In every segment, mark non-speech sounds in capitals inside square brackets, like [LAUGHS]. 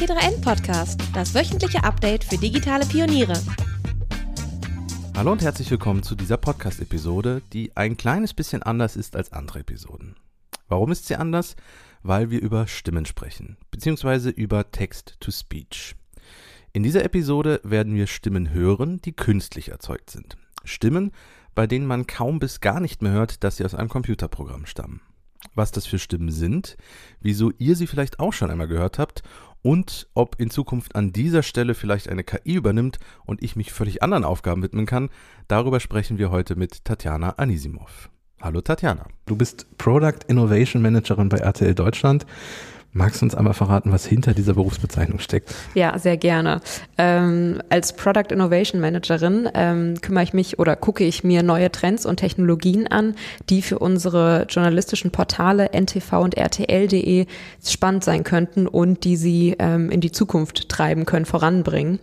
T3N Podcast, das wöchentliche Update für digitale Pioniere. Hallo und herzlich willkommen zu dieser Podcast-Episode, die ein kleines bisschen anders ist als andere Episoden. Warum ist sie anders? Weil wir über Stimmen sprechen, beziehungsweise über Text-to-Speech. In dieser Episode werden wir Stimmen hören, die künstlich erzeugt sind. Stimmen, bei denen man kaum bis gar nicht mehr hört, dass sie aus einem Computerprogramm stammen. Was das für Stimmen sind, wieso ihr sie vielleicht auch schon einmal gehört habt und ob in Zukunft an dieser Stelle vielleicht eine KI übernimmt und ich mich völlig anderen Aufgaben widmen kann, darüber sprechen wir heute mit Tatjana Anisimov. Hallo Tatjana. Du bist Product Innovation Managerin bei RTL Deutschland. Magst du uns einmal verraten, was hinter dieser Berufsbezeichnung steckt? Ja, sehr gerne. Ähm, als Product Innovation Managerin ähm, kümmere ich mich oder gucke ich mir neue Trends und Technologien an, die für unsere journalistischen Portale NTV und RTL.de spannend sein könnten und die sie ähm, in die Zukunft treiben können, voranbringen.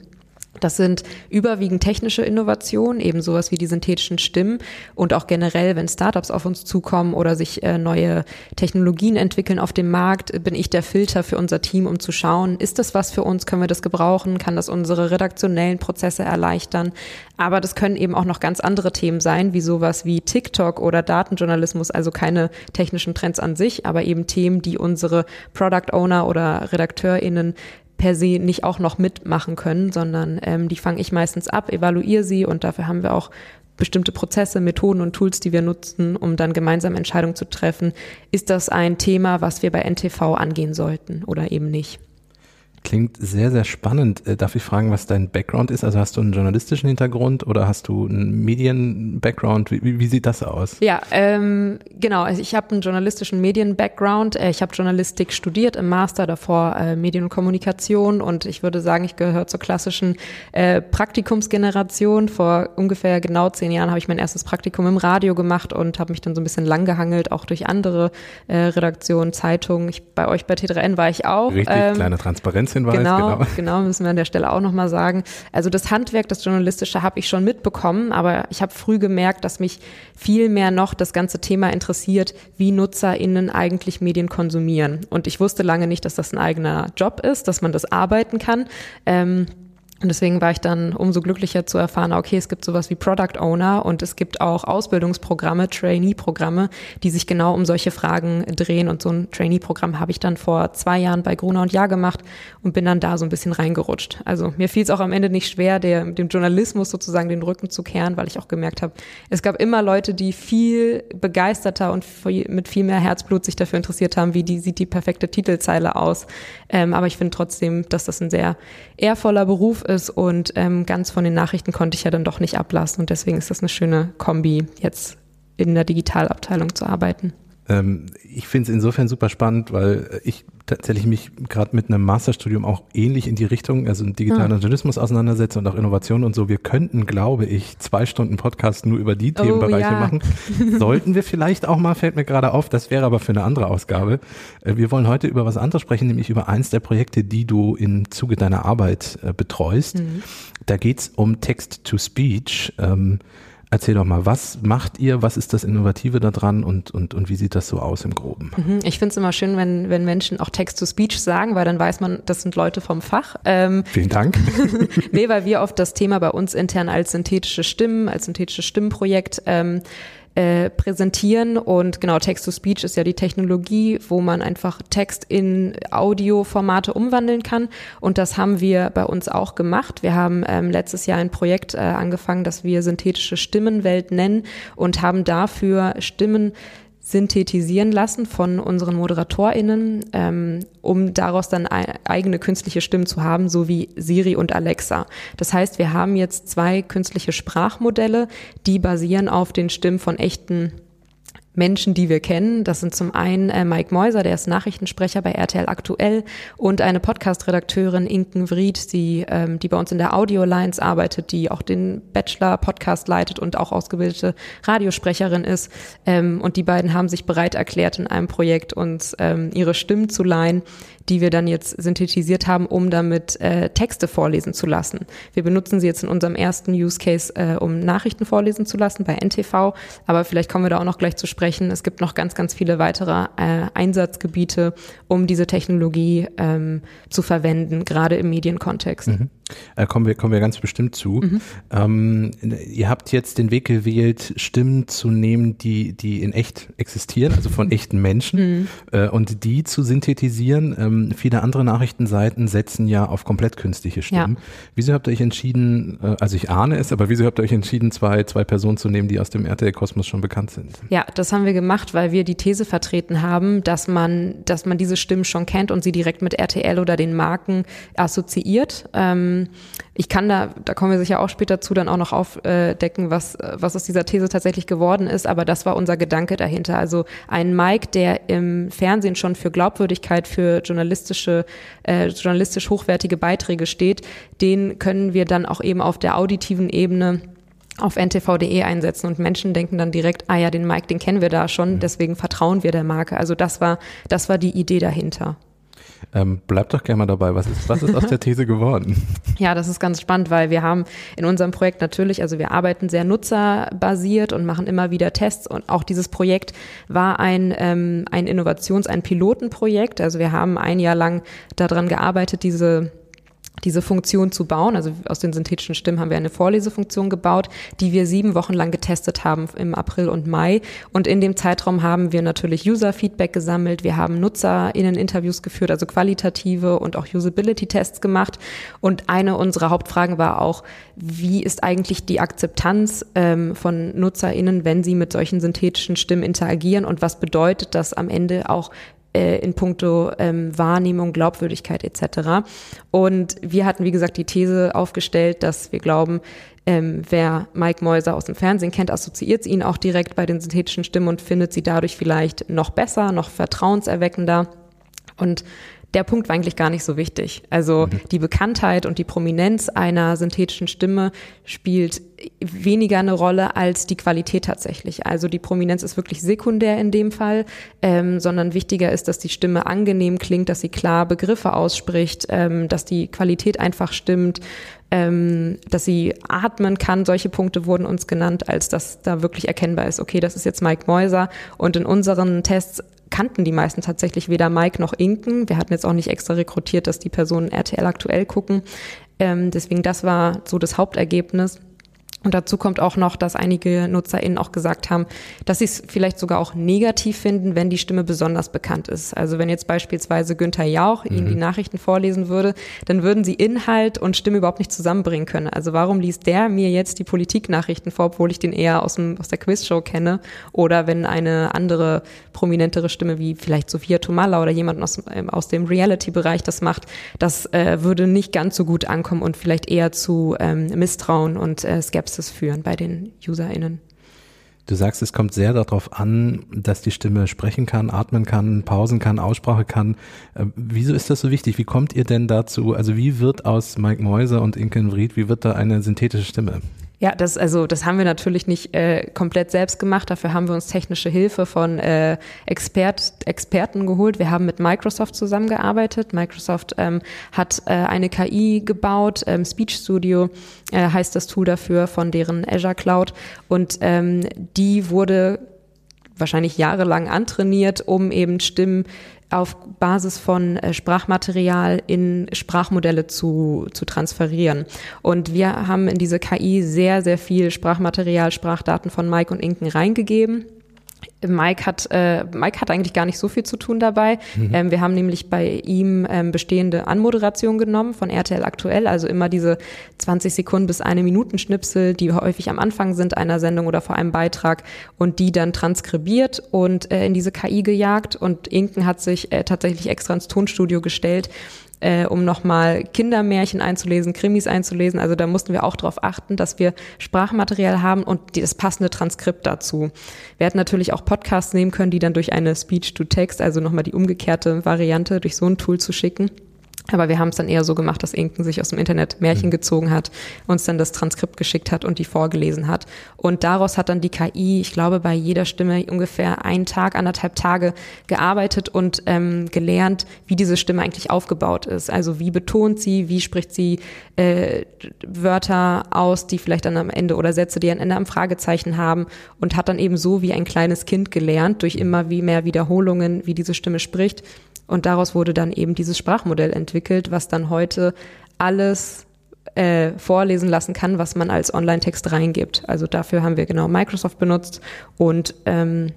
Das sind überwiegend technische Innovationen, eben sowas wie die synthetischen Stimmen und auch generell, wenn Startups auf uns zukommen oder sich äh, neue Technologien entwickeln auf dem Markt, bin ich der Filter für unser Team, um zu schauen, ist das was für uns, können wir das gebrauchen, kann das unsere redaktionellen Prozesse erleichtern. Aber das können eben auch noch ganz andere Themen sein, wie sowas wie TikTok oder Datenjournalismus, also keine technischen Trends an sich, aber eben Themen, die unsere Product Owner oder RedakteurInnen per se nicht auch noch mitmachen können, sondern ähm, die fange ich meistens ab, evaluiere sie und dafür haben wir auch bestimmte Prozesse, Methoden und Tools, die wir nutzen, um dann gemeinsam Entscheidungen zu treffen. Ist das ein Thema, was wir bei NTV angehen sollten oder eben nicht? Klingt sehr, sehr spannend. Äh, darf ich fragen, was dein Background ist? Also hast du einen journalistischen Hintergrund oder hast du einen Medien-Background? Wie, wie, sieht das aus? Ja, ähm, genau. Also ich habe einen journalistischen Medien-Background. Äh, ich habe Journalistik studiert im Master, davor äh, Medien und Kommunikation und ich würde sagen, ich gehöre zur klassischen äh, Praktikumsgeneration. Vor ungefähr genau zehn Jahren habe ich mein erstes Praktikum im Radio gemacht und habe mich dann so ein bisschen langgehangelt, auch durch andere äh, Redaktionen, Zeitungen. Ich, bei euch bei T3N war ich auch. Richtig, ähm, kleine Transparenz Hinweis. Genau, genau, [LAUGHS] genau, müssen wir an der Stelle auch nochmal sagen. Also das Handwerk, das Journalistische habe ich schon mitbekommen, aber ich habe früh gemerkt, dass mich viel mehr noch das ganze Thema interessiert, wie NutzerInnen eigentlich Medien konsumieren. Und ich wusste lange nicht, dass das ein eigener Job ist, dass man das arbeiten kann. Ähm, und deswegen war ich dann umso glücklicher zu erfahren, okay, es gibt sowas wie Product Owner und es gibt auch Ausbildungsprogramme, Trainee-Programme, die sich genau um solche Fragen drehen. Und so ein Trainee-Programm habe ich dann vor zwei Jahren bei Gruner und Jahr gemacht und bin dann da so ein bisschen reingerutscht. Also mir fiel es auch am Ende nicht schwer, der, dem Journalismus sozusagen den Rücken zu kehren, weil ich auch gemerkt habe, es gab immer Leute, die viel begeisterter und mit viel mehr Herzblut sich dafür interessiert haben, wie die sieht die perfekte Titelzeile aus. Ähm, aber ich finde trotzdem, dass das ein sehr ehrvoller Beruf ist und ähm, ganz von den Nachrichten konnte ich ja dann doch nicht ablassen und deswegen ist das eine schöne Kombi, jetzt in der Digitalabteilung zu arbeiten. Ähm, ich finde es insofern super spannend, weil ich tatsächlich mich gerade mit einem Masterstudium auch ähnlich in die Richtung, also digitalen ah. Journalismus auseinandersetze und auch Innovation und so. Wir könnten, glaube ich, zwei Stunden Podcast nur über die oh, Themenbereiche ja. machen. [LAUGHS] Sollten wir vielleicht auch mal, fällt mir gerade auf, das wäre aber für eine andere Ausgabe. Äh, wir wollen heute über was anderes sprechen, nämlich über eins der Projekte, die du im Zuge deiner Arbeit äh, betreust. Mhm. Da geht's um Text-to-Speech. Ähm, Erzähl doch mal, was macht ihr, was ist das Innovative daran und, und, und wie sieht das so aus im Groben? Mhm, ich finde es immer schön, wenn, wenn Menschen auch Text-to-Speech sagen, weil dann weiß man, das sind Leute vom Fach. Ähm, [LAUGHS] Vielen Dank. [LAUGHS] nee, weil wir oft das Thema bei uns intern als synthetische Stimmen, als synthetisches Stimmenprojekt ähm, äh, präsentieren. Und genau, Text-to-Speech ist ja die Technologie, wo man einfach Text in Audioformate umwandeln kann. Und das haben wir bei uns auch gemacht. Wir haben ähm, letztes Jahr ein Projekt äh, angefangen, das wir synthetische Stimmenwelt nennen und haben dafür Stimmen synthetisieren lassen von unseren ModeratorInnen, ähm, um daraus dann eigene künstliche Stimmen zu haben, so wie Siri und Alexa. Das heißt, wir haben jetzt zwei künstliche Sprachmodelle, die basieren auf den Stimmen von echten Menschen, die wir kennen. Das sind zum einen äh, Mike Meuser, der ist Nachrichtensprecher bei RTL Aktuell und eine Podcast-Redakteurin Inken Vried, die, ähm, die bei uns in der Audio Alliance arbeitet, die auch den Bachelor-Podcast leitet und auch ausgebildete Radiosprecherin ist. Ähm, und die beiden haben sich bereit erklärt, in einem Projekt uns ähm, ihre Stimmen zu leihen, die wir dann jetzt synthetisiert haben, um damit äh, Texte vorlesen zu lassen. Wir benutzen sie jetzt in unserem ersten Use Case, äh, um Nachrichten vorlesen zu lassen bei NTV, aber vielleicht kommen wir da auch noch gleich zu sprechen sprechen. Es gibt noch ganz, ganz viele weitere äh, Einsatzgebiete, um diese Technologie ähm, zu verwenden, gerade im Medienkontext. Mhm. Äh, kommen, wir, kommen wir ganz bestimmt zu. Mhm. Ähm, ihr habt jetzt den Weg gewählt, Stimmen zu nehmen, die, die in echt existieren, also von echten Menschen, mhm. äh, und die zu synthetisieren. Ähm, viele andere Nachrichtenseiten setzen ja auf komplett künstliche Stimmen. Ja. Wieso habt ihr euch entschieden, äh, also ich ahne es, aber wieso habt ihr euch entschieden, zwei, zwei Personen zu nehmen, die aus dem RTL-Kosmos schon bekannt sind? Ja, das haben wir gemacht, weil wir die These vertreten haben, dass man, dass man diese Stimmen schon kennt und sie direkt mit RTL oder den Marken assoziiert. Ähm, ich kann da, da kommen wir sicher auch später zu, dann auch noch aufdecken, was, was aus dieser These tatsächlich geworden ist, aber das war unser Gedanke dahinter. Also ein Mike, der im Fernsehen schon für Glaubwürdigkeit, für journalistische, äh, journalistisch hochwertige Beiträge steht, den können wir dann auch eben auf der auditiven Ebene auf ntv.de einsetzen und Menschen denken dann direkt, ah ja, den Mike, den kennen wir da schon, mhm. deswegen vertrauen wir der Marke. Also das war, das war die Idee dahinter. Ähm, bleib doch gerne mal dabei. Was ist, was ist aus der These geworden? [LAUGHS] Ja, das ist ganz spannend, weil wir haben in unserem Projekt natürlich, also wir arbeiten sehr nutzerbasiert und machen immer wieder Tests und auch dieses Projekt war ein, ähm, ein Innovations-, ein Pilotenprojekt. Also wir haben ein Jahr lang daran gearbeitet, diese diese Funktion zu bauen. Also aus den synthetischen Stimmen haben wir eine Vorlesefunktion gebaut, die wir sieben Wochen lang getestet haben im April und Mai. Und in dem Zeitraum haben wir natürlich User-Feedback gesammelt. Wir haben NutzerInnen-Interviews geführt, also qualitative und auch Usability-Tests gemacht. Und eine unserer Hauptfragen war auch, wie ist eigentlich die Akzeptanz ähm, von NutzerInnen, wenn sie mit solchen synthetischen Stimmen interagieren und was bedeutet das am Ende auch äh, in puncto ähm, Wahrnehmung, Glaubwürdigkeit etc. Und wir hatten, wie gesagt, die These aufgestellt, dass wir glauben, ähm, wer Mike Mäuser aus dem Fernsehen kennt, assoziiert ihn auch direkt bei den synthetischen Stimmen und findet sie dadurch vielleicht noch besser, noch vertrauenserweckender. Und der Punkt war eigentlich gar nicht so wichtig. Also mhm. die Bekanntheit und die Prominenz einer synthetischen Stimme spielt weniger eine Rolle als die Qualität tatsächlich. Also die Prominenz ist wirklich sekundär in dem Fall, ähm, sondern wichtiger ist, dass die Stimme angenehm klingt, dass sie klar Begriffe ausspricht, ähm, dass die Qualität einfach stimmt, ähm, dass sie atmen kann. Solche Punkte wurden uns genannt, als dass da wirklich erkennbar ist, okay, das ist jetzt Mike Mäuser. Und in unseren Tests kannten die meisten tatsächlich weder Mike noch Inken. Wir hatten jetzt auch nicht extra rekrutiert, dass die Personen RTL aktuell gucken. Ähm, deswegen das war so das Hauptergebnis. Und dazu kommt auch noch, dass einige NutzerInnen auch gesagt haben, dass sie es vielleicht sogar auch negativ finden, wenn die Stimme besonders bekannt ist. Also wenn jetzt beispielsweise Günther Jauch mhm. Ihnen die Nachrichten vorlesen würde, dann würden sie Inhalt und Stimme überhaupt nicht zusammenbringen können. Also warum liest der mir jetzt die Politiknachrichten vor, obwohl ich den eher aus, dem, aus der Quizshow kenne? Oder wenn eine andere prominentere Stimme wie vielleicht Sophia Tomalla oder jemand aus, ähm, aus dem Reality-Bereich das macht, das äh, würde nicht ganz so gut ankommen und vielleicht eher zu ähm, Misstrauen und äh, Skepsis Skepsis führen bei den UserInnen. Du sagst, es kommt sehr darauf an, dass die Stimme sprechen kann, atmen kann, pausen kann, Aussprache kann. Äh, wieso ist das so wichtig? Wie kommt ihr denn dazu? Also wie wird aus Mike Mäuser und Inken Vried, wie wird da eine synthetische Stimme? Ja, das also das haben wir natürlich nicht äh, komplett selbst gemacht. Dafür haben wir uns technische Hilfe von äh, Expert, Experten geholt. Wir haben mit Microsoft zusammengearbeitet. Microsoft ähm, hat äh, eine KI gebaut, ähm, Speech Studio äh, heißt das Tool dafür von deren Azure Cloud und ähm, die wurde wahrscheinlich jahrelang antrainiert, um eben Stimmen auf Basis von äh, Sprachmaterial in Sprachmodelle zu, zu transferieren. Und wir haben in diese KI sehr, sehr viel Sprachmaterial, Sprachdaten von Mike und Inken reingegeben Mike hat, äh, Mike hat eigentlich gar nicht so viel zu tun dabei. Mhm. Ähm, wir haben nämlich bei ihm ähm, bestehende Anmoderation genommen von RTL aktuell, also immer diese 20 Sekunden bis eine Minuten Schnipsel, die häufig am Anfang sind einer Sendung oder vor einem Beitrag und die dann transkribiert und äh, in diese KI gejagt. Und Inken hat sich äh, tatsächlich extra ins Tonstudio gestellt äh, um nochmal Kindermärchen einzulesen, Krimis einzulesen. Also da mussten wir auch darauf achten, dass wir Sprachmaterial haben und die, das passende Transkript dazu. Wir hätten natürlich auch Podcasts nehmen können, die dann durch eine Speech-to-Text, also nochmal die umgekehrte Variante, durch so ein Tool zu schicken. Aber wir haben es dann eher so gemacht, dass Inken sich aus dem Internet Märchen mhm. gezogen hat, uns dann das Transkript geschickt hat und die vorgelesen hat. Und daraus hat dann die KI, ich glaube, bei jeder Stimme ungefähr einen Tag, anderthalb Tage gearbeitet und ähm, gelernt, wie diese Stimme eigentlich aufgebaut ist. Also wie betont sie, wie spricht sie äh, Wörter aus, die vielleicht dann am Ende oder Sätze, die am Ende am Fragezeichen haben und hat dann eben so wie ein kleines Kind gelernt, durch immer wie mehr Wiederholungen, wie diese Stimme spricht und daraus wurde dann eben dieses Sprachmodell entwickelt, was dann heute alles äh, vorlesen lassen kann, was man als Online-Text reingibt. Also dafür haben wir genau Microsoft benutzt und ähm,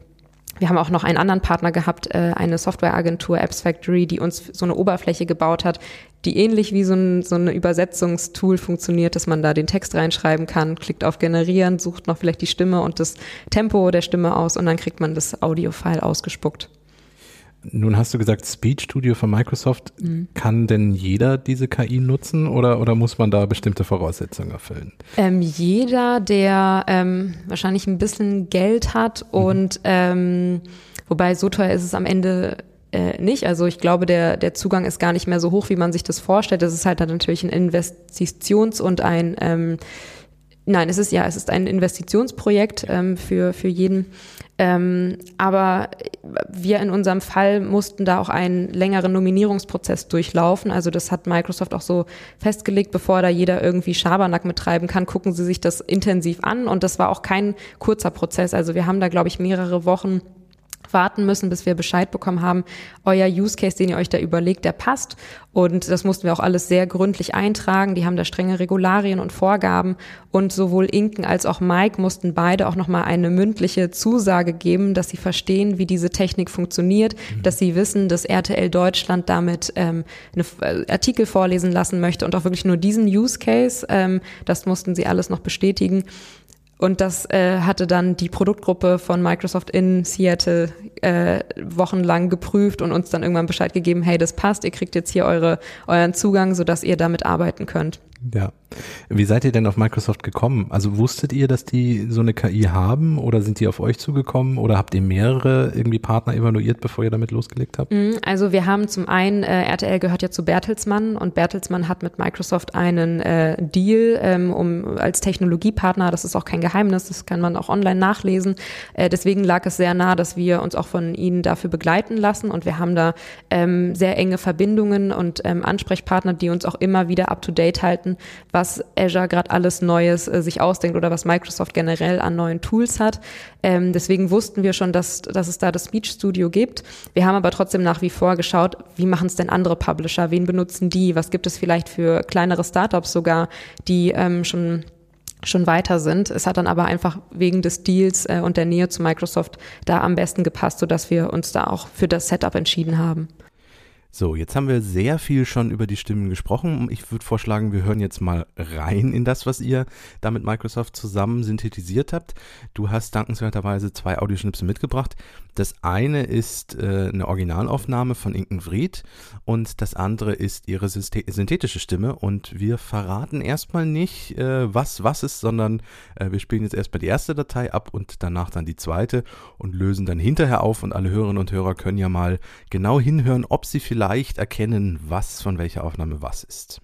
wir haben auch noch einen anderen Partner gehabt, äh, eine Softwareagentur Apps Factory, die uns so eine Oberfläche gebaut hat, die ähnlich wie so ein so eine Übersetzungstool funktioniert, dass man da den Text reinschreiben kann, klickt auf Generieren, sucht noch vielleicht die Stimme und das Tempo der Stimme aus und dann kriegt man das Audio-File ausgespuckt. Nun hast du gesagt, Speech Studio von Microsoft. Mhm. Kann denn jeder diese KI nutzen oder, oder muss man da bestimmte Voraussetzungen erfüllen? Ähm, jeder, der ähm, wahrscheinlich ein bisschen Geld hat mhm. und ähm, wobei so teuer ist es am Ende äh, nicht. Also ich glaube, der, der Zugang ist gar nicht mehr so hoch, wie man sich das vorstellt. Das ist halt dann natürlich ein Investitions- und ein ähm, Nein, es ist ja, es ist ein Investitionsprojekt ähm, für, für jeden. Ähm, aber wir in unserem Fall mussten da auch einen längeren Nominierungsprozess durchlaufen. Also das hat Microsoft auch so festgelegt, bevor da jeder irgendwie Schabernack mittreiben kann, gucken sie sich das intensiv an. Und das war auch kein kurzer Prozess. Also wir haben da, glaube ich, mehrere Wochen warten müssen, bis wir Bescheid bekommen haben, euer Use Case, den ihr euch da überlegt, der passt. Und das mussten wir auch alles sehr gründlich eintragen. Die haben da strenge Regularien und Vorgaben. Und sowohl Inken als auch Mike mussten beide auch nochmal eine mündliche Zusage geben, dass sie verstehen, wie diese Technik funktioniert, mhm. dass sie wissen, dass RTL Deutschland damit ähm, eine äh, Artikel vorlesen lassen möchte und auch wirklich nur diesen Use Case. Ähm, das mussten sie alles noch bestätigen. Und das äh, hatte dann die Produktgruppe von Microsoft in Seattle äh, wochenlang geprüft und uns dann irgendwann Bescheid gegeben, hey, das passt, ihr kriegt jetzt hier eure, euren Zugang, sodass ihr damit arbeiten könnt. Ja. Wie seid ihr denn auf Microsoft gekommen? Also wusstet ihr, dass die so eine KI haben oder sind die auf euch zugekommen oder habt ihr mehrere irgendwie Partner evaluiert, bevor ihr damit losgelegt habt? Mhm, also wir haben zum einen, äh, RTL gehört ja zu Bertelsmann und Bertelsmann hat mit Microsoft einen äh, Deal ähm, um als Technologiepartner, das ist auch kein Geheimnis, das kann man auch online nachlesen. Äh, deswegen lag es sehr nah, dass wir uns auch von ihnen dafür begleiten lassen und wir haben da ähm, sehr enge Verbindungen und ähm, Ansprechpartner, die uns auch immer wieder up to date halten hatten, was Azure gerade alles Neues äh, sich ausdenkt oder was Microsoft generell an neuen Tools hat. Ähm, deswegen wussten wir schon, dass, dass es da das Speech Studio gibt. Wir haben aber trotzdem nach wie vor geschaut, wie machen es denn andere Publisher? Wen benutzen die? Was gibt es vielleicht für kleinere Startups sogar, die ähm, schon schon weiter sind. Es hat dann aber einfach wegen des Deals äh, und der Nähe zu Microsoft da am besten gepasst, sodass wir uns da auch für das Setup entschieden haben. So, jetzt haben wir sehr viel schon über die Stimmen gesprochen. Ich würde vorschlagen, wir hören jetzt mal rein in das, was ihr da mit Microsoft zusammen synthetisiert habt. Du hast dankenswerterweise zwei Audioschnipsel mitgebracht. Das eine ist äh, eine Originalaufnahme von Inken Vried und das andere ist ihre synthetische Stimme. Und wir verraten erstmal nicht, äh, was was ist, sondern äh, wir spielen jetzt erstmal die erste Datei ab und danach dann die zweite und lösen dann hinterher auf. Und alle Hörerinnen und Hörer können ja mal genau hinhören, ob sie vielleicht leicht erkennen, was von welcher Aufnahme was ist.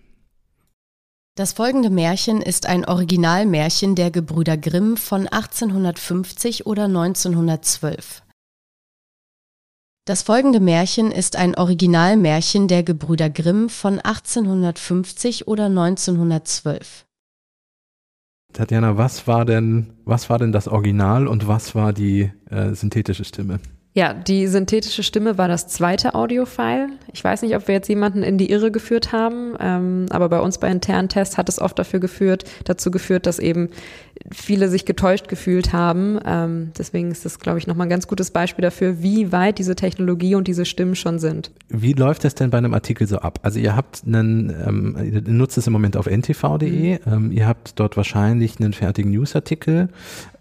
Das folgende Märchen ist ein Originalmärchen der Gebrüder Grimm von 1850 oder 1912. Das folgende Märchen ist ein Originalmärchen der Gebrüder Grimm von 1850 oder 1912. Tatjana, was war denn, was war denn das Original und was war die äh, synthetische Stimme? Ja, die synthetische Stimme war das zweite Audio-File. Ich weiß nicht, ob wir jetzt jemanden in die Irre geführt haben, ähm, aber bei uns bei internen Tests hat es oft dafür geführt, dazu geführt, dass eben viele sich getäuscht gefühlt haben. Ähm, deswegen ist das, glaube ich, nochmal ein ganz gutes Beispiel dafür, wie weit diese Technologie und diese Stimmen schon sind. Wie läuft das denn bei einem Artikel so ab? Also ihr habt einen, ähm, ihr nutzt es im Moment auf ntv.de, mhm. ähm, ihr habt dort wahrscheinlich einen fertigen Newsartikel.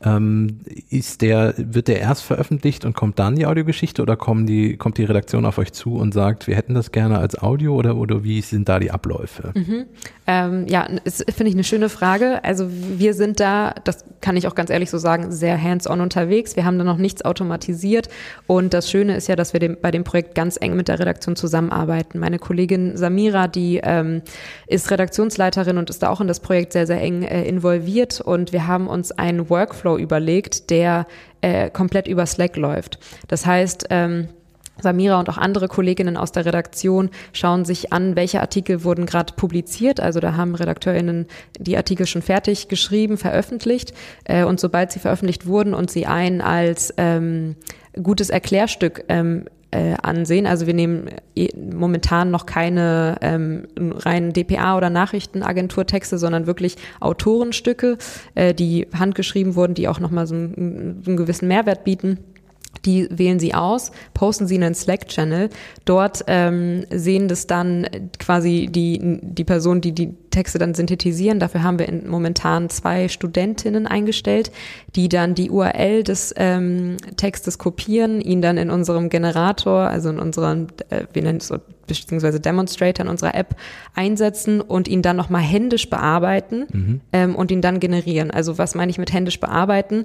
Ähm, ist der, wird der erst veröffentlicht und kommt dann die Audiogeschichte oder kommen die, kommt die Redaktion auf euch zu und sagt, wir hätten das gerne als Audio oder, oder wie sind da die Abläufe? Mhm. Ähm, ja, finde ich eine schöne Frage. Also wir sind da da, das kann ich auch ganz ehrlich so sagen, sehr hands-on unterwegs. Wir haben da noch nichts automatisiert. Und das Schöne ist ja, dass wir dem, bei dem Projekt ganz eng mit der Redaktion zusammenarbeiten. Meine Kollegin Samira, die ähm, ist Redaktionsleiterin und ist da auch in das Projekt sehr, sehr eng äh, involviert. Und wir haben uns einen Workflow überlegt, der äh, komplett über Slack läuft. Das heißt, ähm, Samira und auch andere Kolleginnen aus der Redaktion schauen sich an, welche Artikel wurden gerade publiziert. Also da haben RedakteurInnen die Artikel schon fertig geschrieben, veröffentlicht. Äh, und sobald sie veröffentlicht wurden und sie ein als ähm, gutes Erklärstück ähm, äh, ansehen. Also wir nehmen äh, momentan noch keine ähm, reinen DPA oder Nachrichtenagenturtexte, sondern wirklich Autorenstücke, äh, die handgeschrieben wurden, die auch nochmal so einen, einen gewissen Mehrwert bieten die wählen Sie aus, posten Sie in einen Slack-Channel. Dort ähm, sehen das dann quasi die, die Person, die die Texte dann synthetisieren. Dafür haben wir in, momentan zwei Studentinnen eingestellt, die dann die URL des ähm, Textes kopieren, ihn dann in unserem Generator, also in unserem, äh, wir nennen es so, beziehungsweise Demonstrator in unserer App einsetzen und ihn dann nochmal händisch bearbeiten mhm. ähm, und ihn dann generieren. Also was meine ich mit händisch bearbeiten?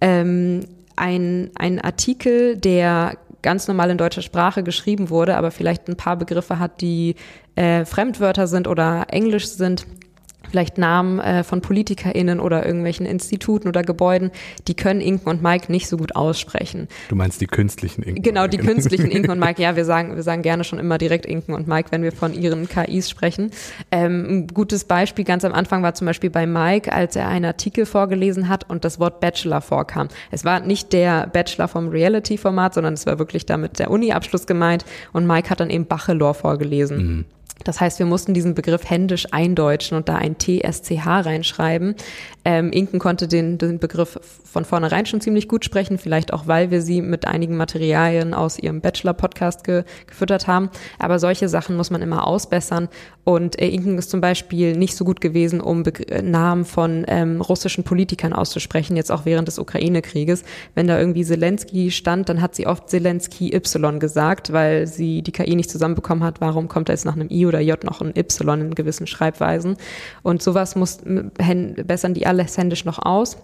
Ähm, ein, ein Artikel, der ganz normal in deutscher Sprache geschrieben wurde, aber vielleicht ein paar Begriffe hat, die äh, Fremdwörter sind oder Englisch sind, vielleicht Namen äh, von PolitikerInnen oder irgendwelchen Instituten oder Gebäuden, die können Inken und Mike nicht so gut aussprechen. Du meinst die künstlichen Inken? Genau, die künstlichen Inken und Mike. [LAUGHS] Ja, wir sagen, wir sagen gerne schon immer direkt Inken und Mike, wenn wir von ihren KIs sprechen. Ähm, ein gutes Beispiel ganz am Anfang war zum Beispiel bei Mike, als er einen Artikel vorgelesen hat und das Wort Bachelor vorkam. Es war nicht der Bachelor vom Reality-Format, sondern es war wirklich damit der Uni-Abschluss gemeint und Mike hat dann eben Bachelor vorgelesen. Mhm. Das heißt, wir mussten diesen Begriff händisch eindeutschen und da ein TSCH reinschreiben. Ähm, Inken konnte den, den Begriff von vornherein schon ziemlich gut sprechen, vielleicht auch, weil wir sie mit einigen Materialien aus ihrem Bachelor-Podcast ge gefüttert haben. Aber solche Sachen muss man immer ausbessern. Und äh, Inken ist zum Beispiel nicht so gut gewesen, um Be Namen von ähm, russischen Politikern auszusprechen, jetzt auch während des Ukraine-Krieges. Wenn da irgendwie Zelensky stand, dann hat sie oft Zelensky Y gesagt, weil sie die KI nicht zusammenbekommen hat. Warum kommt da jetzt nach einem I oder J noch ein Y in gewissen Schreibweisen? Und sowas muss bessern die alles händisch noch aus.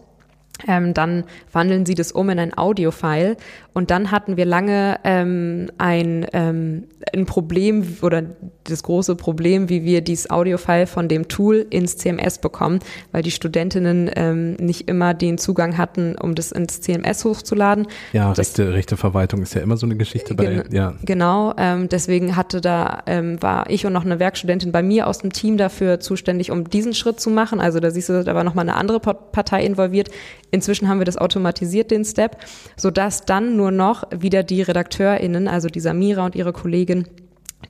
Ähm, dann wandeln sie das um in ein Audio-File. Und dann hatten wir lange ähm, ein, ähm, ein Problem oder das große Problem, wie wir dieses Audio-File von dem Tool ins CMS bekommen, weil die Studentinnen ähm, nicht immer den Zugang hatten, um das ins CMS hochzuladen. Ja, das, rechte, rechte Verwaltung ist ja immer so eine Geschichte bei, gen ja. Genau, ähm, deswegen hatte da, ähm, war ich und noch eine Werkstudentin bei mir aus dem Team dafür zuständig, um diesen Schritt zu machen. Also da siehst du, da war nochmal eine andere Partei involviert. Inzwischen haben wir das automatisiert, den Step, sodass dann nur nur noch wieder die RedakteurInnen, also die Samira und ihre Kollegin,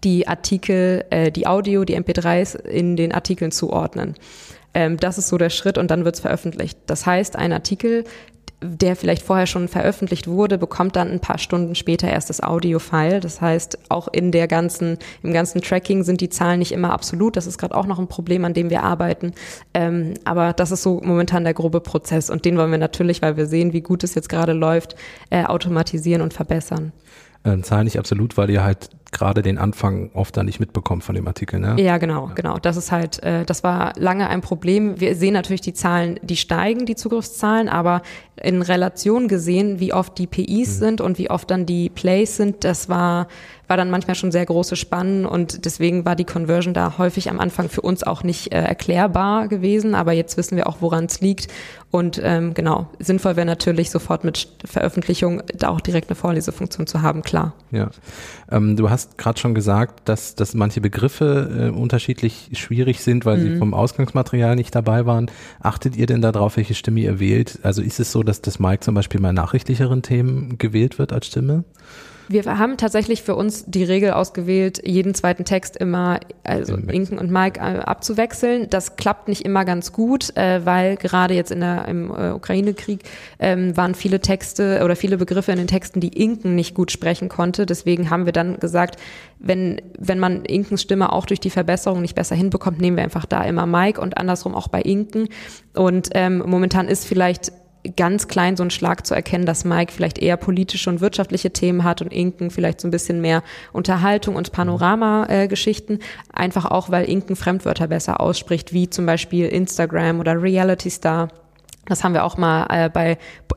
die Artikel, äh, die Audio, die MP3s in den Artikeln zuordnen. Ähm, das ist so der Schritt und dann wird es veröffentlicht. Das heißt, ein Artikel, der vielleicht vorher schon veröffentlicht wurde, bekommt dann ein paar Stunden später erst das Audio-File. Das heißt, auch in der ganzen, im ganzen Tracking sind die Zahlen nicht immer absolut. Das ist gerade auch noch ein Problem, an dem wir arbeiten. Ähm, aber das ist so momentan der grobe Prozess und den wollen wir natürlich, weil wir sehen, wie gut es jetzt gerade läuft, äh, automatisieren und verbessern. Äh, Zahlen nicht absolut, weil ihr halt gerade den Anfang oft dann nicht mitbekommt von dem Artikel, ne? Ja, genau, ja. genau. Das ist halt, äh, das war lange ein Problem. Wir sehen natürlich die Zahlen, die steigen, die Zugriffszahlen, aber in Relation gesehen, wie oft die PIs mhm. sind und wie oft dann die Plays sind, das war, war dann manchmal schon sehr große Spannen und deswegen war die Conversion da häufig am Anfang für uns auch nicht äh, erklärbar gewesen, aber jetzt wissen wir auch, woran es liegt und ähm, genau, sinnvoll wäre natürlich sofort mit Veröffentlichung da auch direkt eine Vorlesefunktion zu haben, klar. Ja, ähm, du hast gerade schon gesagt, dass, dass manche Begriffe äh, unterschiedlich schwierig sind, weil mhm. sie vom Ausgangsmaterial nicht dabei waren. Achtet ihr denn darauf, welche Stimme ihr wählt? Also ist es so, dass das Mike zum Beispiel bei nachrichtlicheren Themen gewählt wird als Stimme? Wir haben tatsächlich für uns die Regel ausgewählt, jeden zweiten Text immer, also Inken und Mike äh, abzuwechseln. Das klappt nicht immer ganz gut, äh, weil gerade jetzt in der, im äh, Ukraine-Krieg ähm, waren viele Texte oder viele Begriffe in den Texten, die Inken nicht gut sprechen konnte. Deswegen haben wir dann gesagt, wenn, wenn man Inkens Stimme auch durch die Verbesserung nicht besser hinbekommt, nehmen wir einfach da immer Mike und andersrum auch bei Inken. Und ähm, momentan ist vielleicht ganz klein so ein Schlag zu erkennen, dass Mike vielleicht eher politische und wirtschaftliche Themen hat und Inken vielleicht so ein bisschen mehr Unterhaltung und Panorama-Geschichten. Äh, Einfach auch, weil Inken Fremdwörter besser ausspricht, wie zum Beispiel Instagram oder Reality Star. Das haben wir auch mal äh, bei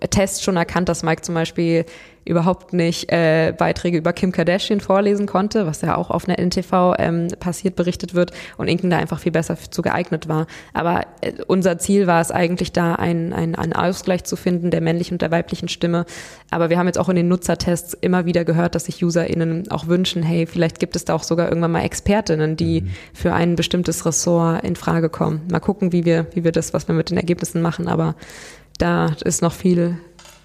Tests schon erkannt, dass Mike zum Beispiel überhaupt nicht äh, Beiträge über Kim Kardashian vorlesen konnte, was ja auch auf einer NTV ähm, passiert berichtet wird und Inken da einfach viel besser zu geeignet war. Aber äh, unser Ziel war es eigentlich da, einen, einen, einen Ausgleich zu finden der männlichen und der weiblichen Stimme. Aber wir haben jetzt auch in den Nutzertests immer wieder gehört, dass sich UserInnen auch wünschen, hey, vielleicht gibt es da auch sogar irgendwann mal Expertinnen, die mhm. für ein bestimmtes Ressort in Frage kommen. Mal gucken, wie wir, wie wir das, was wir mit den Ergebnissen machen, aber da ist noch viel,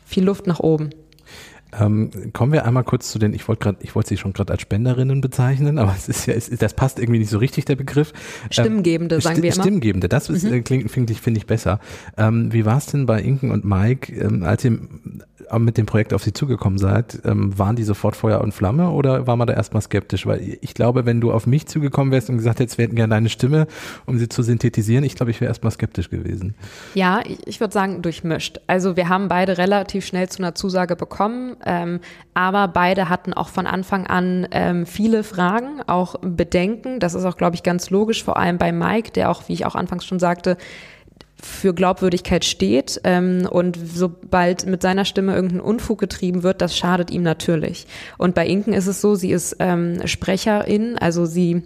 viel Luft nach oben. Ähm, kommen wir einmal kurz zu den, ich wollte gerade, ich wollte sie schon gerade als Spenderinnen bezeichnen, aber es ist ja, es, das passt irgendwie nicht so richtig, der Begriff. Ähm, Stimmgebende, ähm, sagen wir immer. Stimmgebende, das ist, mhm. klingt, finde ich, finde ich besser. Ähm, wie war es denn bei Inken und Mike, ähm, als ihr mit dem Projekt auf sie zugekommen seid, ähm, waren die sofort Feuer und Flamme oder war man da erstmal skeptisch? Weil ich glaube, wenn du auf mich zugekommen wärst und gesagt hättest, wir hätten gerne deine Stimme, um sie zu synthetisieren, ich glaube, ich wäre erstmal skeptisch gewesen. Ja, ich würde sagen, durchmischt. Also wir haben beide relativ schnell zu einer Zusage bekommen, ähm, aber beide hatten auch von Anfang an ähm, viele Fragen, auch Bedenken. Das ist auch, glaube ich, ganz logisch, vor allem bei Mike, der auch, wie ich auch anfangs schon sagte, für Glaubwürdigkeit steht ähm, und sobald mit seiner Stimme irgendein Unfug getrieben wird, das schadet ihm natürlich. Und bei Inken ist es so, sie ist ähm, Sprecherin, also sie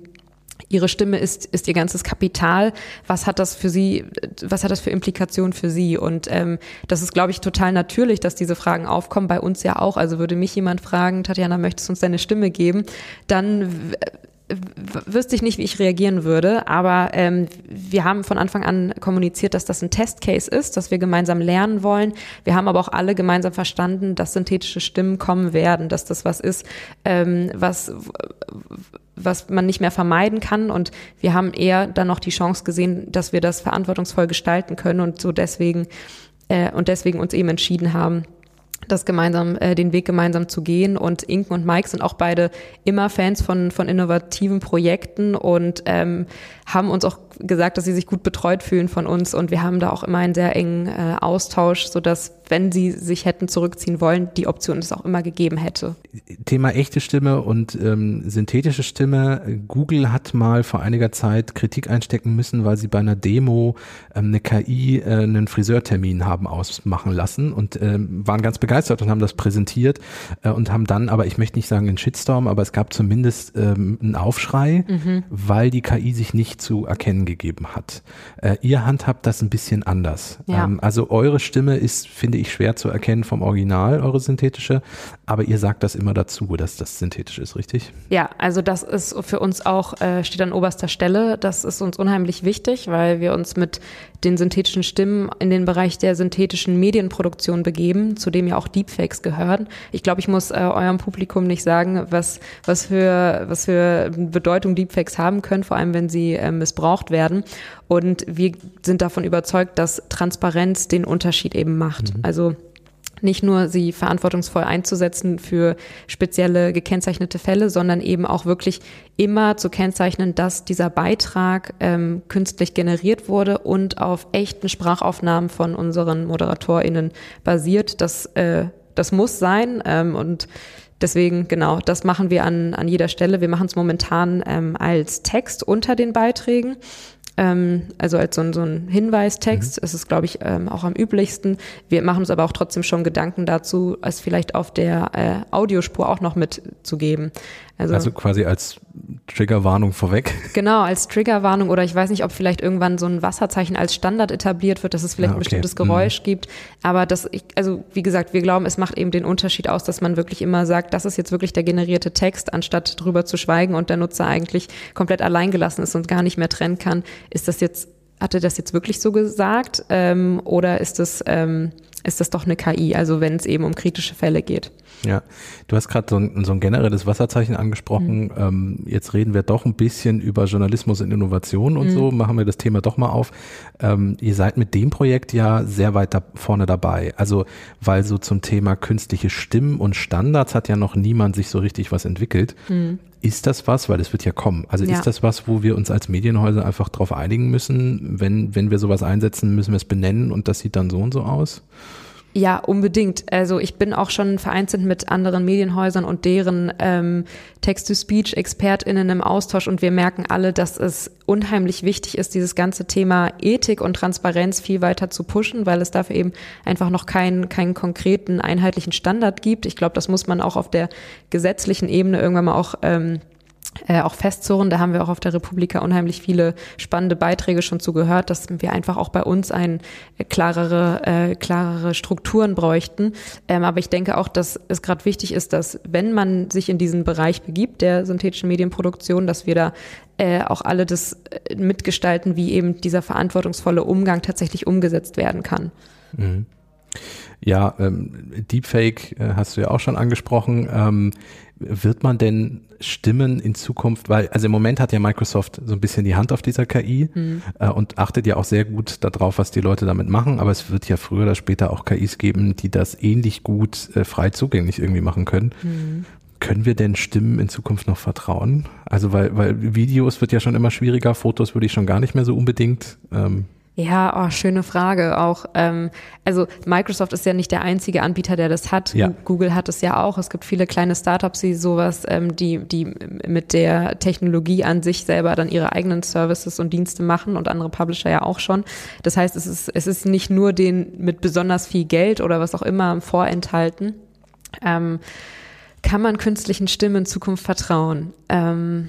Ihre Stimme ist, ist ihr ganzes Kapital. Was hat das für Sie, was hat das für Implikationen für Sie? Und ähm, das ist, glaube ich, total natürlich, dass diese Fragen aufkommen. Bei uns ja auch. Also würde mich jemand fragen, Tatjana, möchtest du uns deine Stimme geben? Dann wüsste ich nicht, wie ich reagieren würde, aber ähm, wir haben von Anfang an kommuniziert, dass das ein Testcase ist, dass wir gemeinsam lernen wollen. Wir haben aber auch alle gemeinsam verstanden, dass synthetische Stimmen kommen werden, dass das was ist, ähm, was was man nicht mehr vermeiden kann. Und wir haben eher dann noch die Chance gesehen, dass wir das verantwortungsvoll gestalten können und so deswegen äh, und deswegen uns eben entschieden haben, das gemeinsam, äh, den Weg gemeinsam zu gehen. Und Inken und Mike sind auch beide immer Fans von, von innovativen Projekten und ähm, haben uns auch gesagt, dass sie sich gut betreut fühlen von uns und wir haben da auch immer einen sehr engen äh, Austausch, sodass, wenn sie sich hätten zurückziehen wollen, die Option es auch immer gegeben hätte. Thema echte Stimme und ähm, synthetische Stimme. Google hat mal vor einiger Zeit Kritik einstecken müssen, weil sie bei einer Demo ähm, eine KI äh, einen Friseurtermin haben ausmachen lassen und ähm, waren ganz begeistert und haben das präsentiert äh, und haben dann, aber ich möchte nicht sagen einen Shitstorm, aber es gab zumindest ähm, einen Aufschrei, mhm. weil die KI sich nicht zu erkennen gegeben hat. Äh, ihr handhabt das ein bisschen anders. Ja. Ähm, also eure Stimme ist, finde ich, schwer zu erkennen vom Original, eure synthetische, aber ihr sagt das immer dazu, dass das synthetisch ist, richtig? Ja, also das ist für uns auch, äh, steht an oberster Stelle. Das ist uns unheimlich wichtig, weil wir uns mit den synthetischen Stimmen in den Bereich der synthetischen Medienproduktion begeben, zu dem ja auch Deepfakes gehören. Ich glaube, ich muss äh, eurem Publikum nicht sagen, was, was, für, was für Bedeutung Deepfakes haben können, vor allem wenn sie äh, missbraucht werden. Und wir sind davon überzeugt, dass Transparenz den Unterschied eben macht. Mhm. Also nicht nur sie verantwortungsvoll einzusetzen für spezielle gekennzeichnete Fälle, sondern eben auch wirklich immer zu kennzeichnen, dass dieser Beitrag ähm, künstlich generiert wurde und auf echten Sprachaufnahmen von unseren ModeratorInnen basiert. Das, äh, das muss sein ähm, und Deswegen, genau, das machen wir an, an jeder Stelle. Wir machen es momentan ähm, als Text unter den Beiträgen ähm, also als so ein, so ein Hinweistext. Mhm. Es ist, glaube ich, ähm, auch am üblichsten. Wir machen uns aber auch trotzdem schon Gedanken dazu, es vielleicht auf der äh, Audiospur auch noch mitzugeben. Also, also quasi als Triggerwarnung vorweg. [LAUGHS] Genau, als Triggerwarnung oder ich weiß nicht, ob vielleicht irgendwann so ein Wasserzeichen als Standard etabliert wird, dass es vielleicht ja, okay. ein bestimmtes Geräusch mhm. gibt. Aber das, ich, also wie gesagt, wir glauben, es macht eben den Unterschied aus, dass man wirklich immer sagt, das ist jetzt wirklich der generierte Text, anstatt drüber zu schweigen und der Nutzer eigentlich komplett allein gelassen ist und gar nicht mehr trennen kann. Ist das jetzt, hat er das jetzt wirklich so gesagt ähm, oder ist das, ähm, ist das doch eine KI? Also wenn es eben um kritische Fälle geht. Ja, du hast gerade so ein, so ein generelles Wasserzeichen angesprochen. Mhm. Ähm, jetzt reden wir doch ein bisschen über Journalismus und Innovation und mhm. so, machen wir das Thema doch mal auf. Ähm, ihr seid mit dem Projekt ja sehr weit da vorne dabei. Also, weil so zum Thema künstliche Stimmen und Standards hat ja noch niemand sich so richtig was entwickelt. Mhm. Ist das was, weil es wird ja kommen, also ja. ist das was, wo wir uns als Medienhäuser einfach darauf einigen müssen, wenn, wenn wir sowas einsetzen, müssen wir es benennen und das sieht dann so und so aus? Ja, unbedingt. Also ich bin auch schon vereinzelt mit anderen Medienhäusern und deren ähm, Text-to-Speech-ExpertInnen im Austausch und wir merken alle, dass es unheimlich wichtig ist, dieses ganze Thema Ethik und Transparenz viel weiter zu pushen, weil es dafür eben einfach noch keinen, keinen konkreten, einheitlichen Standard gibt. Ich glaube, das muss man auch auf der gesetzlichen Ebene irgendwann mal auch ähm, äh, auch festzurren. Da haben wir auch auf der Republika unheimlich viele spannende Beiträge schon zugehört, dass wir einfach auch bei uns ein äh, klarere, äh, klarere Strukturen bräuchten. Ähm, aber ich denke auch, dass es gerade wichtig ist, dass wenn man sich in diesen Bereich begibt, der synthetischen Medienproduktion, dass wir da äh, auch alle das äh, mitgestalten, wie eben dieser verantwortungsvolle Umgang tatsächlich umgesetzt werden kann. Mhm. Ja, ähm, Deepfake äh, hast du ja auch schon angesprochen. Ähm, wird man denn Stimmen in Zukunft, weil, also im Moment hat ja Microsoft so ein bisschen die Hand auf dieser KI mhm. äh, und achtet ja auch sehr gut darauf, was die Leute damit machen, aber es wird ja früher oder später auch KIs geben, die das ähnlich gut äh, frei zugänglich irgendwie machen können. Mhm. Können wir denn Stimmen in Zukunft noch vertrauen? Also weil, weil Videos wird ja schon immer schwieriger, Fotos würde ich schon gar nicht mehr so unbedingt. Ähm, ja, oh, schöne Frage auch. Ähm, also Microsoft ist ja nicht der einzige Anbieter, der das hat. Ja. Google hat es ja auch. Es gibt viele kleine Startups, die sowas, ähm, die, die mit der Technologie an sich selber dann ihre eigenen Services und Dienste machen und andere Publisher ja auch schon. Das heißt, es ist, es ist nicht nur den mit besonders viel Geld oder was auch immer vorenthalten. Ähm, kann man künstlichen Stimmen in Zukunft vertrauen? Ähm,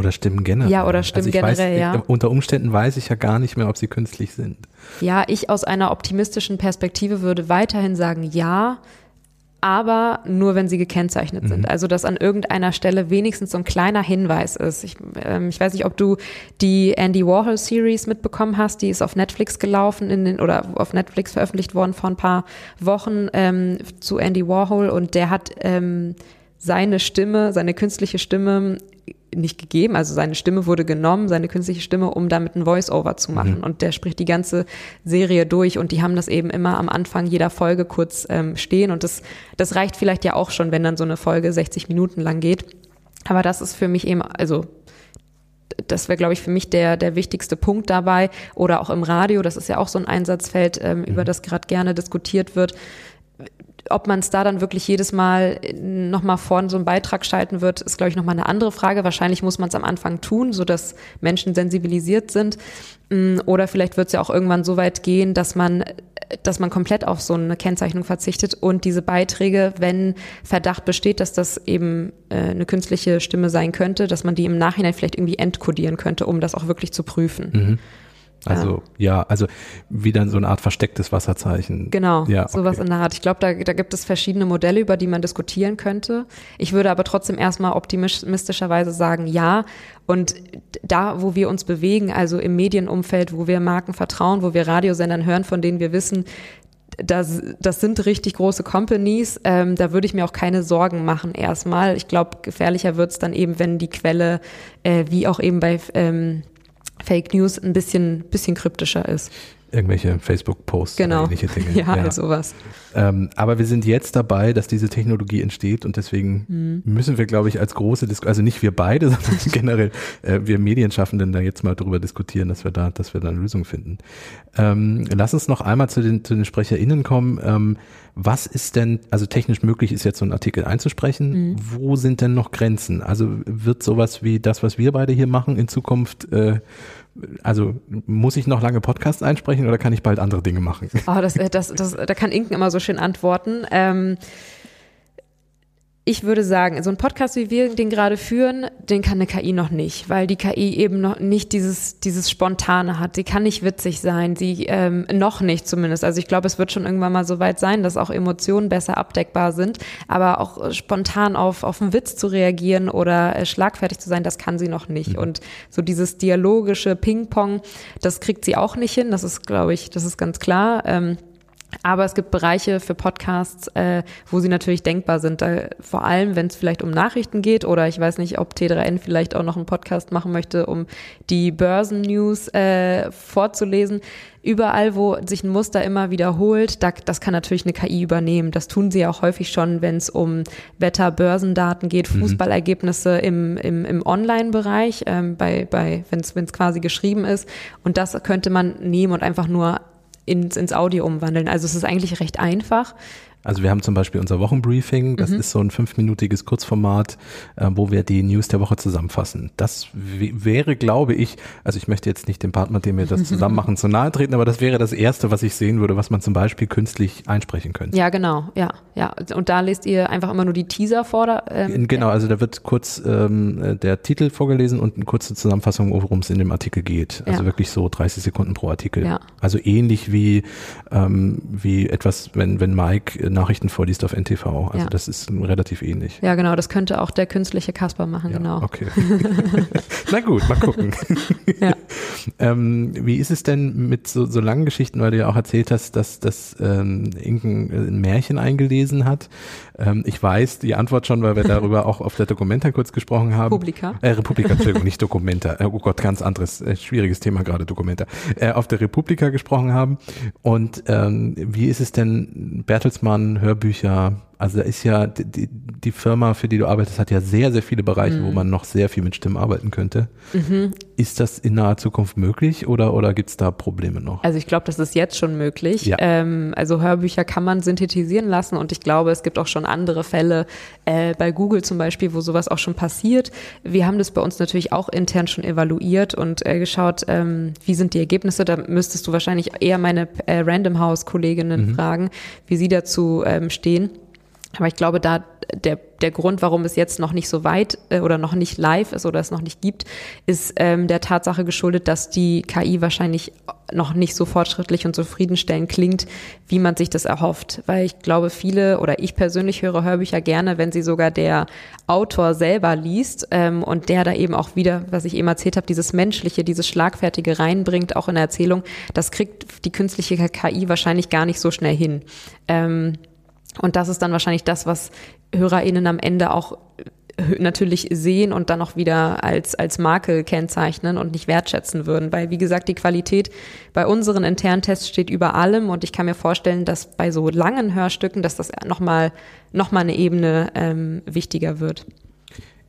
oder Stimmen generell. Ja, oder Stimmen also generell, weiß, ja. Unter Umständen weiß ich ja gar nicht mehr, ob sie künstlich sind. Ja, ich aus einer optimistischen Perspektive würde weiterhin sagen, ja, aber nur wenn sie gekennzeichnet mhm. sind. Also dass an irgendeiner Stelle wenigstens so ein kleiner Hinweis ist. Ich, ähm, ich weiß nicht, ob du die Andy Warhol Series mitbekommen hast, die ist auf Netflix gelaufen in den, oder auf Netflix veröffentlicht worden vor ein paar Wochen ähm, zu Andy Warhol und der hat ähm, seine Stimme, seine künstliche Stimme nicht gegeben. Also seine Stimme wurde genommen, seine künstliche Stimme, um damit ein Voice-Over zu machen. Mhm. Und der spricht die ganze Serie durch und die haben das eben immer am Anfang jeder Folge kurz ähm, stehen. Und das, das reicht vielleicht ja auch schon, wenn dann so eine Folge 60 Minuten lang geht. Aber das ist für mich eben, also das wäre, glaube ich, für mich der, der wichtigste Punkt dabei. Oder auch im Radio, das ist ja auch so ein Einsatzfeld, ähm, mhm. über das gerade gerne diskutiert wird ob man es da dann wirklich jedes Mal nochmal vorne so einen Beitrag schalten wird, ist, glaube ich, nochmal eine andere Frage. Wahrscheinlich muss man es am Anfang tun, sodass Menschen sensibilisiert sind. Mm, oder vielleicht wird es ja auch irgendwann so weit gehen, dass man, dass man komplett auf so eine Kennzeichnung verzichtet und diese Beiträge, wenn Verdacht besteht, dass das eben äh, eine künstliche Stimme sein könnte, dass man die im Nachhinein vielleicht irgendwie entkodieren könnte, um das auch wirklich zu prüfen. Mhm. Also ja. ja, also wieder so eine Art verstecktes Wasserzeichen. Genau, ja, sowas okay. in der Art. Ich glaube, da, da gibt es verschiedene Modelle, über die man diskutieren könnte. Ich würde aber trotzdem erstmal optimistischerweise sagen, ja. Und da, wo wir uns bewegen, also im Medienumfeld, wo wir Marken vertrauen, wo wir Radiosendern hören, von denen wir wissen, das, das sind richtig große Companies. Ähm, da würde ich mir auch keine Sorgen machen erstmal. Ich glaube, gefährlicher wird es dann eben, wenn die Quelle, äh, wie auch eben bei ähm, Fake News ein bisschen, bisschen kryptischer ist. Irgendwelche Facebook-Posts genau. oder ähnliche Dinge. [LAUGHS] ja, ja. Also sowas. Ähm, aber wir sind jetzt dabei, dass diese Technologie entsteht und deswegen mhm. müssen wir, glaube ich, als große Diskussion, also nicht wir beide, [LAUGHS] sondern generell äh, wir Medienschaffenden da jetzt mal drüber diskutieren, dass wir da, dass wir da eine Lösung finden. Ähm, lass uns noch einmal zu den, zu den SprecherInnen kommen. Ähm, was ist denn, also technisch möglich ist jetzt so ein Artikel einzusprechen. Mhm. Wo sind denn noch Grenzen? Also wird sowas wie das, was wir beide hier machen, in Zukunft äh, also muss ich noch lange Podcasts einsprechen oder kann ich bald andere Dinge machen? Oh, das, das, das, da kann Inken immer so schön antworten. Ähm, ich würde sagen, so ein Podcast, wie wir den gerade führen, den kann eine KI noch nicht, weil die KI eben noch nicht dieses, dieses Spontane hat. Sie kann nicht witzig sein, sie ähm, noch nicht zumindest. Also ich glaube, es wird schon irgendwann mal so weit sein, dass auch Emotionen besser abdeckbar sind, aber auch spontan auf, auf einen Witz zu reagieren oder äh, schlagfertig zu sein, das kann sie noch nicht. Mhm. Und so dieses dialogische Ping-Pong, das kriegt sie auch nicht hin. Das ist, glaube ich, das ist ganz klar. Ähm, aber es gibt Bereiche für Podcasts, äh, wo sie natürlich denkbar sind. Da, vor allem, wenn es vielleicht um Nachrichten geht oder ich weiß nicht, ob T3N vielleicht auch noch einen Podcast machen möchte, um die Börsennews äh, vorzulesen. Überall, wo sich ein Muster immer wiederholt, da, das kann natürlich eine KI übernehmen. Das tun sie auch häufig schon, wenn es um Wetter, Börsendaten geht, mhm. Fußballergebnisse im, im, im Online-Bereich, ähm, bei, bei, wenn es quasi geschrieben ist. Und das könnte man nehmen und einfach nur ins, ins Audio umwandeln. Also es ist eigentlich recht einfach. Also wir haben zum Beispiel unser Wochenbriefing, das mhm. ist so ein fünfminütiges Kurzformat, äh, wo wir die News der Woche zusammenfassen. Das wäre, glaube ich, also ich möchte jetzt nicht dem Partner, dem wir das [LAUGHS] zusammen machen, zu nahe treten, aber das wäre das Erste, was ich sehen würde, was man zum Beispiel künstlich einsprechen könnte. Ja, genau, ja, ja. Und da lest ihr einfach immer nur die Teaser vor. Da, ähm, genau, also da wird kurz ähm, der Titel vorgelesen und eine kurze Zusammenfassung, worum es in dem Artikel geht. Also ja. wirklich so 30 Sekunden pro Artikel. Ja. Also ähnlich wie, ähm, wie etwas, wenn, wenn Mike Nachrichten vorliest auf NTV. Also ja. das ist relativ ähnlich. Ja, genau, das könnte auch der künstliche Kasper machen, ja, genau. Okay. [LAUGHS] Na gut, mal gucken. ja. [LAUGHS] ähm, wie ist es denn mit so, so langen Geschichten, weil du ja auch erzählt hast, dass das ähm, Inken ein Märchen eingelesen hat? Ähm, ich weiß die Antwort schon, weil wir [LAUGHS] darüber auch auf der Dokumenta kurz gesprochen haben. Republika. Äh, Republika, Entschuldigung, nicht Dokumenta. Oh Gott, ganz anderes, äh, schwieriges Thema gerade, Dokumenta. Äh, auf der Republika gesprochen haben. Und ähm, wie ist es denn, Bertelsmann, Hörbücher, also da ist ja die, die Firma, für die du arbeitest, hat ja sehr, sehr viele Bereiche, mhm. wo man noch sehr viel mit Stimmen arbeiten könnte. Mhm. Ist das in naher Zukunft möglich oder, oder gibt es da Probleme noch? Also ich glaube, das ist jetzt schon möglich. Ja. Ähm, also Hörbücher kann man synthetisieren lassen und ich glaube, es gibt auch schon andere Fälle, äh, bei Google zum Beispiel, wo sowas auch schon passiert. Wir haben das bei uns natürlich auch intern schon evaluiert und äh, geschaut, ähm, wie sind die Ergebnisse. Da müsstest du wahrscheinlich eher meine äh, Random House-Kolleginnen mhm. fragen, wie sie dazu ähm, stehen. Aber ich glaube, da der, der Grund, warum es jetzt noch nicht so weit äh, oder noch nicht live ist oder es noch nicht gibt, ist ähm, der Tatsache geschuldet, dass die KI wahrscheinlich noch nicht so fortschrittlich und zufriedenstellend klingt, wie man sich das erhofft. Weil ich glaube, viele oder ich persönlich höre Hörbücher gerne, wenn sie sogar der Autor selber liest ähm, und der da eben auch wieder, was ich eben erzählt habe, dieses Menschliche, dieses Schlagfertige reinbringt, auch in der Erzählung, das kriegt die künstliche KI wahrscheinlich gar nicht so schnell hin. Ähm, und das ist dann wahrscheinlich das, was HörerInnen am Ende auch äh, natürlich sehen und dann auch wieder als, als Makel kennzeichnen und nicht wertschätzen würden. Weil, wie gesagt, die Qualität bei unseren internen Tests steht über allem und ich kann mir vorstellen, dass bei so langen Hörstücken, dass das nochmal noch mal eine Ebene ähm, wichtiger wird.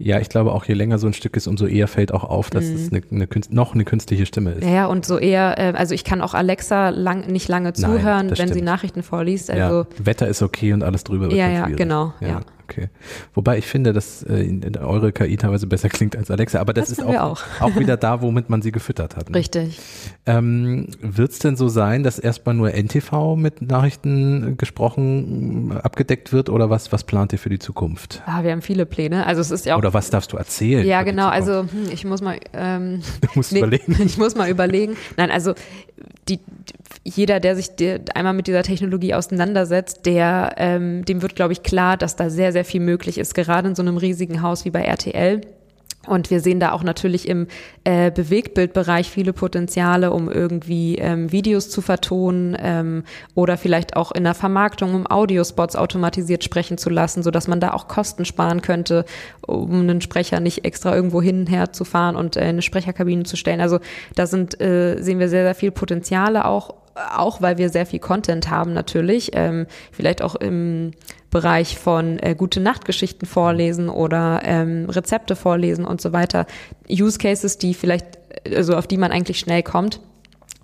Ja, ich glaube auch, je länger so ein Stück ist, umso eher fällt auch auf, dass mhm. es eine, eine noch eine künstliche Stimme ist. Ja, und so eher, äh, also ich kann auch Alexa lang, nicht lange zuhören, Nein, wenn stimmt. sie Nachrichten vorliest. Also ja, Wetter ist okay und alles drüber wird Ja, ja, genau. Ja. ja okay. Wobei ich finde, dass äh, eure KI teilweise besser klingt als Alexa, aber das, das ist auch, auch. auch. wieder [LAUGHS] da, womit man sie gefüttert hat. Ne? Richtig. Ähm, Wird es denn so sein, dass erstmal nur NTV mit Nachrichten gesprochen, abgedeckt wird oder was, was plant ihr für die Zukunft? Ah, wir haben viele Pläne. Also es ist ja auch. Oder was darfst du erzählen? Ja, genau. Also hm, ich muss mal. Ähm, [LAUGHS] du musst nee, überlegen. [LAUGHS] Ich muss mal überlegen. Nein, also die, jeder, der sich einmal mit dieser Technologie auseinandersetzt, der, ähm, dem wird, glaube ich, klar, dass da sehr, sehr viel möglich ist, gerade in so einem riesigen Haus wie bei RTL. Und wir sehen da auch natürlich im äh, Bewegtbildbereich viele Potenziale, um irgendwie ähm, Videos zu vertonen ähm, oder vielleicht auch in der Vermarktung, um Audiospots automatisiert sprechen zu lassen, so dass man da auch Kosten sparen könnte, um einen Sprecher nicht extra irgendwo hinher zu fahren und äh, eine Sprecherkabine zu stellen. Also da sind äh, sehen wir sehr sehr viel Potenziale auch auch weil wir sehr viel Content haben natürlich, ähm, vielleicht auch im Bereich von äh, gute Nachtgeschichten vorlesen oder ähm, Rezepte vorlesen und so weiter. Use Cases, die vielleicht, also auf die man eigentlich schnell kommt.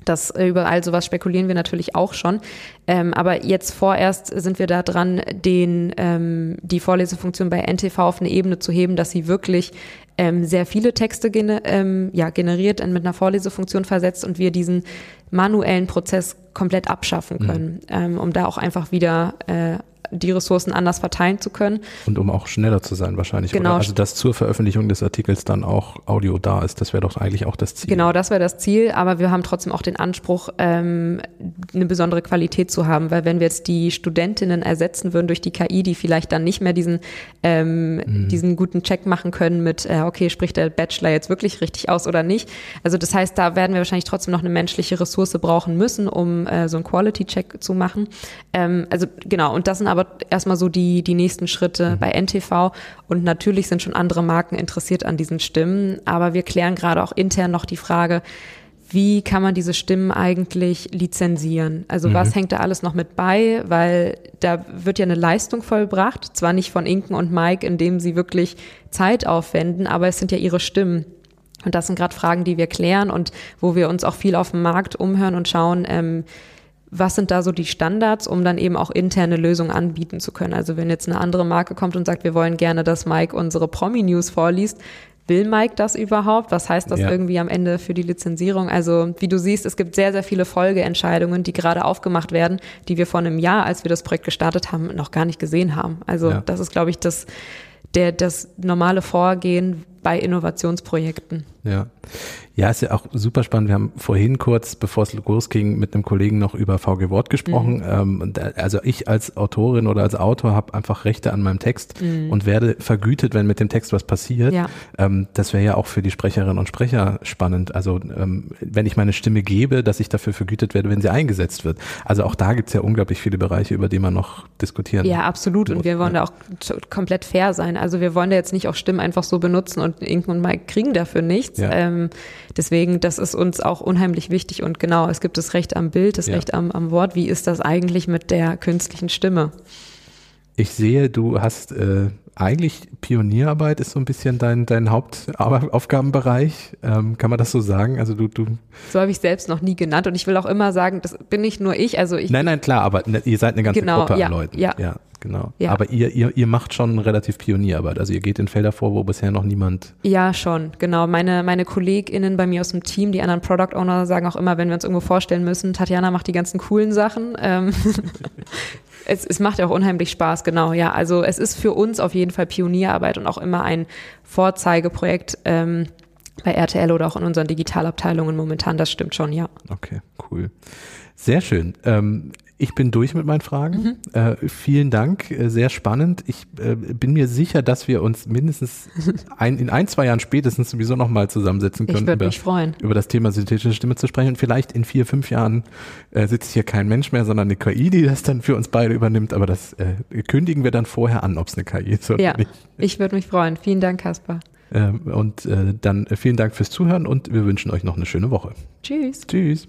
Das äh, überall sowas spekulieren wir natürlich auch schon. Ähm, aber jetzt vorerst sind wir da dran, den, ähm, die Vorlesefunktion bei NTV auf eine Ebene zu heben, dass sie wirklich ähm, sehr viele Texte gene, ähm, ja, generiert und mit einer Vorlesefunktion versetzt und wir diesen manuellen Prozess komplett abschaffen können, mhm. ähm, um da auch einfach wieder äh, die Ressourcen anders verteilen zu können. Und um auch schneller zu sein wahrscheinlich. Genau. Oder? Also dass zur Veröffentlichung des Artikels dann auch Audio da ist, das wäre doch eigentlich auch das Ziel. Genau, das wäre das Ziel, aber wir haben trotzdem auch den Anspruch, ähm, eine besondere Qualität zu haben, weil wenn wir jetzt die Studentinnen ersetzen würden durch die KI, die vielleicht dann nicht mehr diesen, ähm, mhm. diesen guten Check machen können mit, äh, okay, spricht der Bachelor jetzt wirklich richtig aus oder nicht. Also das heißt, da werden wir wahrscheinlich trotzdem noch eine menschliche Ressource brauchen müssen, um äh, so einen Quality-Check zu machen. Ähm, also genau, und das sind aber aber erstmal so die, die nächsten Schritte mhm. bei NTV. Und natürlich sind schon andere Marken interessiert an diesen Stimmen. Aber wir klären gerade auch intern noch die Frage, wie kann man diese Stimmen eigentlich lizenzieren? Also mhm. was hängt da alles noch mit bei? Weil da wird ja eine Leistung vollbracht, zwar nicht von Inken und Mike, indem sie wirklich Zeit aufwenden, aber es sind ja ihre Stimmen. Und das sind gerade Fragen, die wir klären und wo wir uns auch viel auf dem Markt umhören und schauen, ähm, was sind da so die Standards, um dann eben auch interne Lösungen anbieten zu können. Also wenn jetzt eine andere Marke kommt und sagt, wir wollen gerne, dass Mike unsere Promi-News vorliest, will Mike das überhaupt? Was heißt das ja. irgendwie am Ende für die Lizenzierung? Also wie du siehst, es gibt sehr, sehr viele Folgeentscheidungen, die gerade aufgemacht werden, die wir vor einem Jahr, als wir das Projekt gestartet haben, noch gar nicht gesehen haben. Also ja. das ist, glaube ich, das, der, das normale Vorgehen bei Innovationsprojekten. Ja. Ja, ist ja auch super spannend. Wir haben vorhin kurz, bevor es losging, mit einem Kollegen noch über VG Wort gesprochen. Mhm. Ähm, also ich als Autorin oder als Autor habe einfach Rechte an meinem Text mhm. und werde vergütet, wenn mit dem Text was passiert. Ja. Ähm, das wäre ja auch für die Sprecherinnen und Sprecher spannend. Also ähm, wenn ich meine Stimme gebe, dass ich dafür vergütet werde, wenn sie eingesetzt wird. Also auch da gibt es ja unglaublich viele Bereiche, über die man noch diskutieren Ja, absolut. Und wir wollen ja. da auch komplett fair sein. Also wir wollen da jetzt nicht auch Stimmen einfach so benutzen und Inken und Mike kriegen dafür nichts. Ja. Ähm, Deswegen, das ist uns auch unheimlich wichtig. Und genau, es gibt das Recht am Bild, das ja. Recht am, am Wort. Wie ist das eigentlich mit der künstlichen Stimme? Ich sehe, du hast äh, eigentlich Pionierarbeit ist so ein bisschen dein, dein Hauptaufgabenbereich. Ähm, kann man das so sagen? Also du, du. So habe ich selbst noch nie genannt und ich will auch immer sagen, das bin nicht nur ich. Also ich. Nein, nein, klar, aber ne, ihr seid eine ganze genau, Gruppe ja, an Leuten. Ja, ja genau. Ja. Aber ihr, ihr, ihr macht schon relativ Pionierarbeit. Also ihr geht in Felder vor, wo bisher noch niemand. Ja, schon, genau. Meine, meine KollegInnen bei mir aus dem Team, die anderen Product Owner, sagen auch immer, wenn wir uns irgendwo vorstellen müssen, Tatjana macht die ganzen coolen Sachen. Ähm, [LAUGHS] es, es macht ja auch unheimlich Spaß, genau, ja. Also es ist für uns auf jeden Fall Pionierarbeit und auch immer ein Vorzeigeprojekt. Ähm, bei RTL oder auch in unseren Digitalabteilungen momentan, das stimmt schon, ja. Okay, cool. Sehr schön. Ähm, ich bin durch mit meinen Fragen. Mhm. Äh, vielen Dank, äh, sehr spannend. Ich äh, bin mir sicher, dass wir uns mindestens [LAUGHS] ein, in ein, zwei Jahren spätestens sowieso nochmal zusammensetzen können. Ich würde mich freuen. Über das Thema synthetische Stimme zu sprechen. Und vielleicht in vier, fünf Jahren äh, sitzt hier kein Mensch mehr, sondern eine KI, die das dann für uns beide übernimmt. Aber das äh, kündigen wir dann vorher an, ob es eine KI ist oder ja, nicht. Ich würde mich freuen. Vielen Dank, Kaspar. Ähm, und äh, dann vielen Dank fürs Zuhören und wir wünschen euch noch eine schöne Woche. Tschüss. Tschüss.